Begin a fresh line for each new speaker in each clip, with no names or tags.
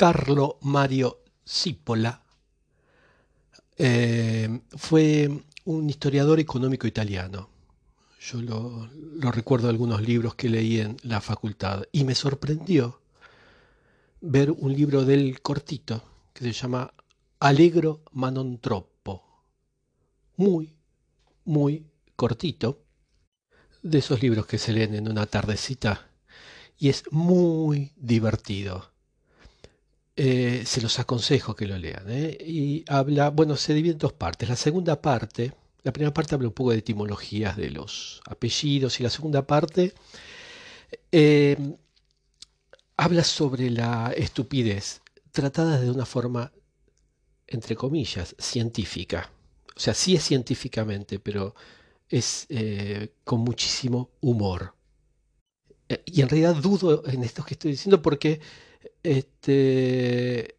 Carlo Mario Cipolla eh, fue un historiador económico italiano. Yo lo, recuerdo de algunos libros que leí en la facultad y me sorprendió ver un libro del cortito que se llama Allegro ma non troppo. Muy, muy cortito. De esos libros que se leen en una tardecita y es muy divertido. Eh, se los aconsejo que lo lean. ¿eh? Y habla, bueno, se divide en dos partes. La segunda parte, la primera parte habla un poco de etimologías de los apellidos y la segunda parte eh, habla sobre la estupidez, tratada de una forma, entre comillas, científica. O sea, sí es científicamente, pero es con muchísimo humor. y en realidad dudo en esto que estoy diciendo porque este,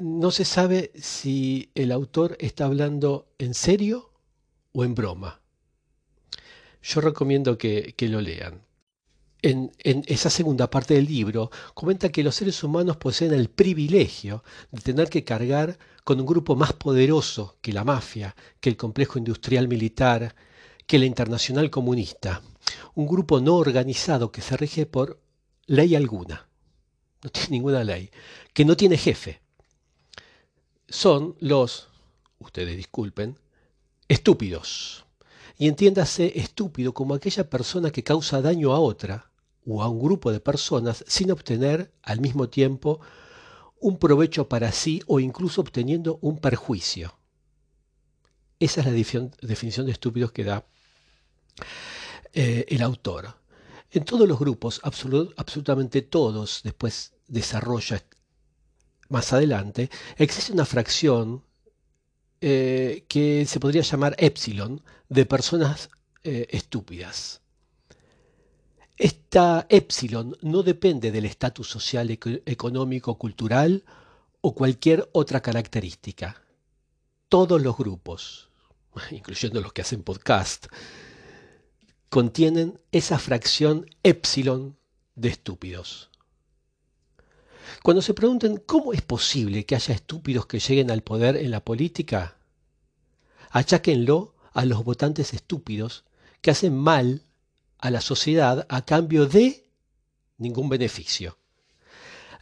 no se sabe si el autor está hablando en serio o en broma. Yo recomiendo que, lo lean. En, en, esa segunda parte del libro comenta que los seres humanos poseen el privilegio de tener que cargar con un grupo más poderoso que la mafia, que el complejo industrial militar, que la internacional comunista. Un grupo no organizado que se rige por ley alguna no tiene ninguna ley, que no tiene jefe. Son los, ustedes disculpen, estúpidos. Y entiéndase estúpido como aquella persona que causa daño a otra o a un grupo de personas sin obtener al mismo tiempo un provecho para sí o incluso obteniendo un perjuicio. Esa es la definición de estúpidos que da eh, el autor. En todos los grupos, absolutamente todos, después desarrolla más adelante, existe una fracción eh, que se podría llamar epsilon de personas eh, estúpidas. Esta epsilon no depende del estatus social, económico, cultural o cualquier otra característica. Todos los grupos, incluyendo los que hacen podcast, contienen esa fracción epsilon de estúpidos. Cuando se pregunten cómo es posible que haya estúpidos que lleguen al poder en la política, acháquenlo a los votantes estúpidos que hacen mal a la sociedad a cambio de ningún beneficio.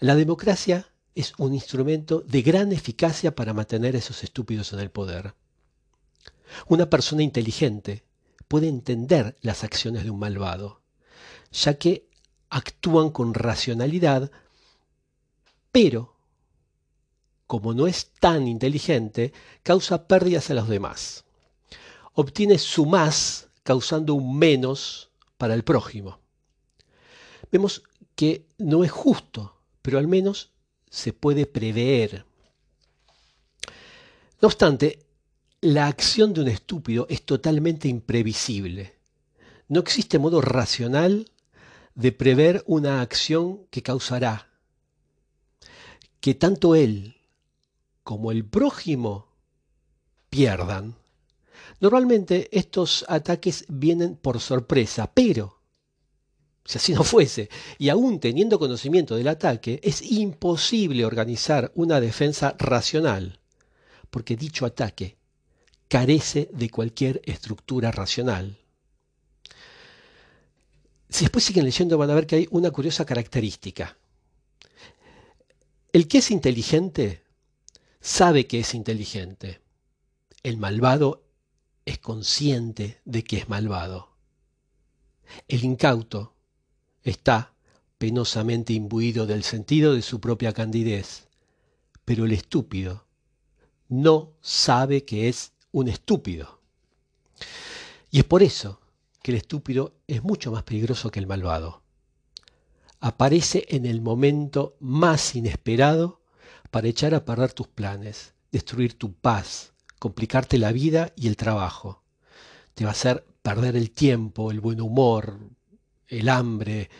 La democracia es un instrumento de gran eficacia para mantener a esos estúpidos en el poder. Una persona inteligente puede entender las acciones de un malvado, ya que actúan con racionalidad, pero, como no es tan inteligente, causa pérdidas a los demás. Obtiene su más causando un menos para el prójimo. Vemos que no es justo, pero al menos se puede prever. No obstante, la acción de un estúpido es totalmente imprevisible. No existe modo racional de prever una acción que causará que tanto él como el prójimo pierdan. Normalmente estos ataques vienen por sorpresa, pero si así no fuese, y aún teniendo conocimiento del ataque, es imposible organizar una defensa racional, porque dicho ataque carece de cualquier estructura racional. Si después siguen leyendo van a ver que hay una curiosa característica. El que es inteligente sabe que es inteligente. El malvado es consciente de que es malvado. El incauto está penosamente imbuido del sentido de su propia candidez, pero el estúpido no sabe que es un estúpido. Y es por eso que el estúpido es mucho más peligroso que el malvado. Aparece en el momento más inesperado para echar a perder tus planes, destruir tu paz, complicarte la vida y el trabajo. Te va a hacer perder el tiempo, el buen humor, el hambre,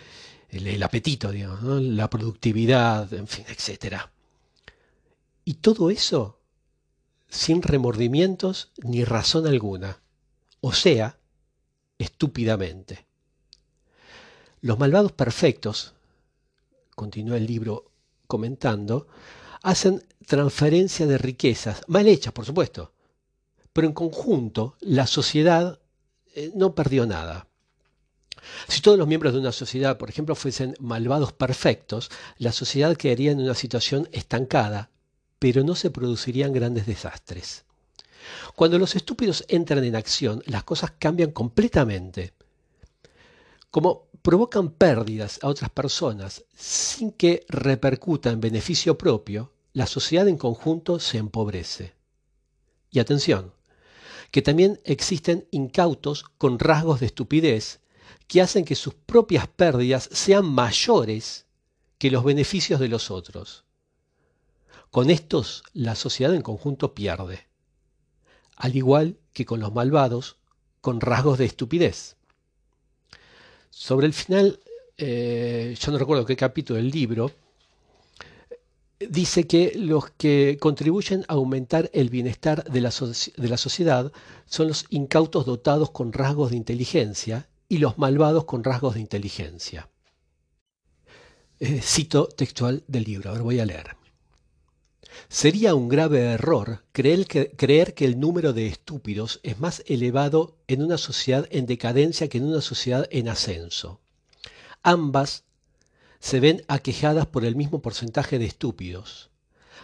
el, apetito, la productividad, en fin, etc. Y todo eso sin remordimientos ni razón alguna, o sea, estúpidamente. Los malvados perfectos, continúa el libro comentando, hacen transferencia de riquezas, mal hechas, por supuesto, pero en conjunto la sociedad eh, no perdió nada. Si todos los miembros de una sociedad, por ejemplo, fuesen malvados perfectos, la sociedad quedaría en una situación estancada, pero no se producirían grandes desastres. Cuando los estúpidos entran en acción, las cosas cambian completamente. Como provocan pérdidas a otras personas sin que repercuta en beneficio propio, la sociedad en conjunto se empobrece. Y atención, que también existen incautos con rasgos de estupidez que hacen que sus propias pérdidas sean mayores que los beneficios de los otros. Con estos la sociedad en conjunto pierde, al igual que con los malvados con rasgos de estupidez. Sobre el final, eh, yo no recuerdo qué capítulo del libro, dice que los que contribuyen a aumentar el bienestar de la, sociedad son los incautos dotados con rasgos de inteligencia y los malvados con rasgos de inteligencia. Eh, cito textual del libro, ahora voy a leer. Sería un grave error creer que, el número de estúpidos es más elevado en una sociedad en decadencia que en una sociedad en ascenso. Ambas se ven aquejadas por el mismo porcentaje de estúpidos.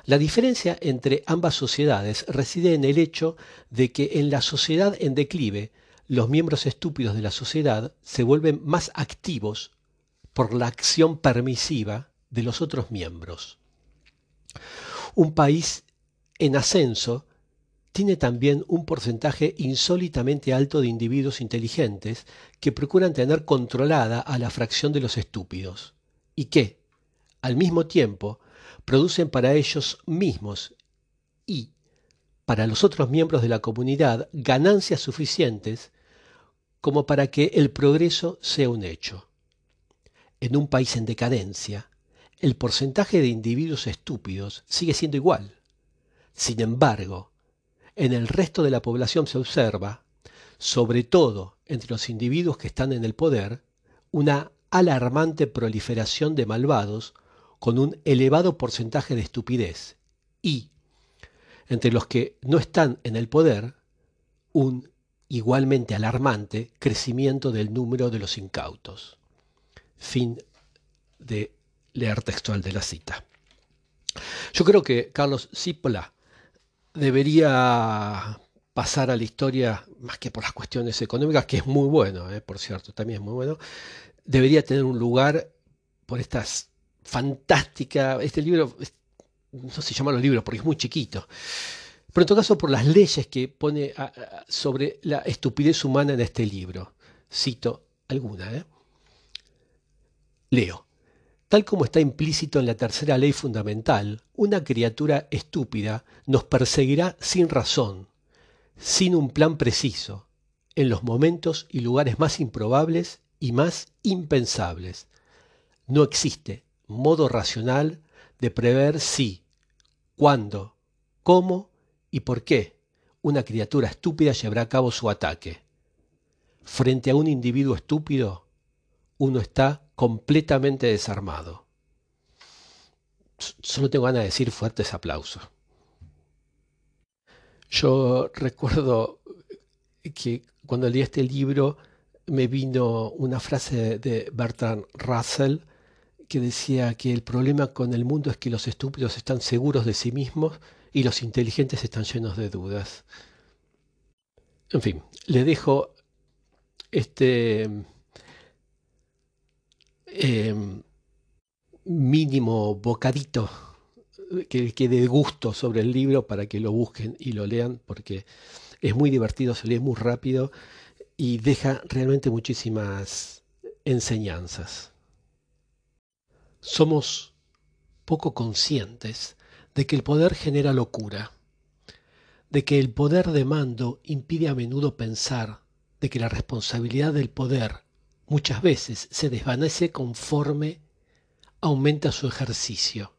La diferencia entre ambas sociedades reside en el hecho de que en la sociedad en declive los miembros estúpidos de la sociedad se vuelven más activos por la acción permisiva de los otros miembros. Un país en ascenso tiene también un porcentaje insólitamente alto de individuos inteligentes que procuran tener controlada a la fracción de los estúpidos y que, al mismo tiempo, producen para ellos mismos y para los otros miembros de la comunidad ganancias suficientes como para que el progreso sea un hecho. En un país en decadencia, el porcentaje de individuos estúpidos sigue siendo igual. Sin embargo, en el resto de la población se observa, sobre todo entre los individuos que están en el poder, una alarmante proliferación de malvados con un elevado porcentaje de estupidez y, entre los que no están en el poder, un igualmente alarmante crecimiento del número de los incautos. Fin de leer textual de la cita. Yo creo que Carlos Cipolla debería pasar a la historia, más que por las cuestiones económicas, que es muy bueno, eh, por cierto, también es muy bueno, debería tener un lugar por estas fantásticas, este libro, no si llama los libros porque es muy chiquito, pero en todo caso por las leyes que pone sobre la estupidez humana en este libro. Cito alguna. ¿eh? Leo. Tal como está implícito en la tercera ley fundamental, una criatura estúpida nos perseguirá sin razón, sin un plan preciso, en los momentos y lugares más improbables y más impensables. No existe modo racional de prever si, cuándo, cómo y por qué una criatura estúpida llevará a cabo su ataque. Frente a un individuo estúpido, uno está completamente desarmado. Solo tengo ganas de decir fuertes aplausos. Yo recuerdo que cuando leí este libro me vino una frase de Bertrand Russell que decía que el problema con el mundo es que los estúpidos están seguros de sí mismos y los inteligentes están llenos de dudas. En fin, le dejo este em, mínimo bocadito que, que de gusto sobre el libro para que lo busquen y lo lean porque es muy divertido, se lee muy rápido y deja realmente muchísimas enseñanzas. Somos poco conscientes de que el poder genera locura, de que el poder de mando impide a menudo pensar, de que la responsabilidad del poder muchas veces se desvanece conforme aumenta su ejercicio.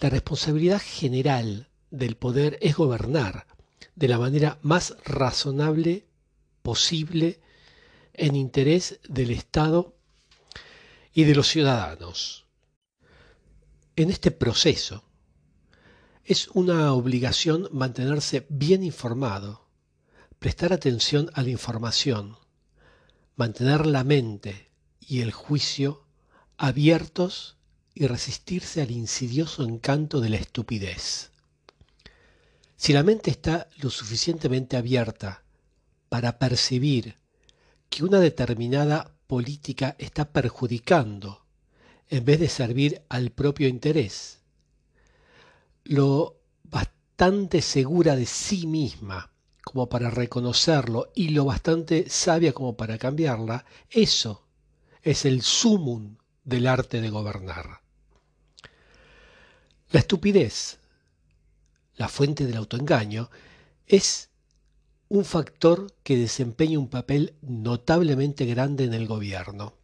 La responsabilidad general del poder es gobernar de la manera más razonable posible en interés del Estado y de los ciudadanos. En este proceso es una obligación mantenerse bien informado, prestar atención a la información, mantener la mente y el juicio abiertos y resistirse al insidioso encanto de la estupidez. Si la mente está lo suficientemente abierta para percibir que una determinada política está perjudicando en vez de servir al propio interés, lo bastante segura de sí misma como para reconocerlo y lo bastante sabia como para cambiarla, eso es el sumum del arte de gobernar. La estupidez la fuente del autoengaño, es un factor que desempeña un papel notablemente grande en el gobierno.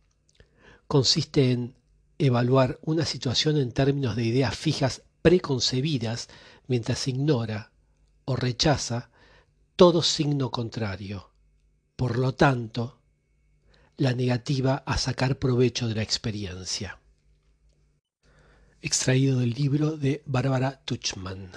Consiste en evaluar una situación en términos de ideas fijas preconcebidas mientras ignora o rechaza todo signo contrario. Por lo tanto, la negativa a sacar provecho de la experiencia. Extraído del libro de Bárbara Tuchman.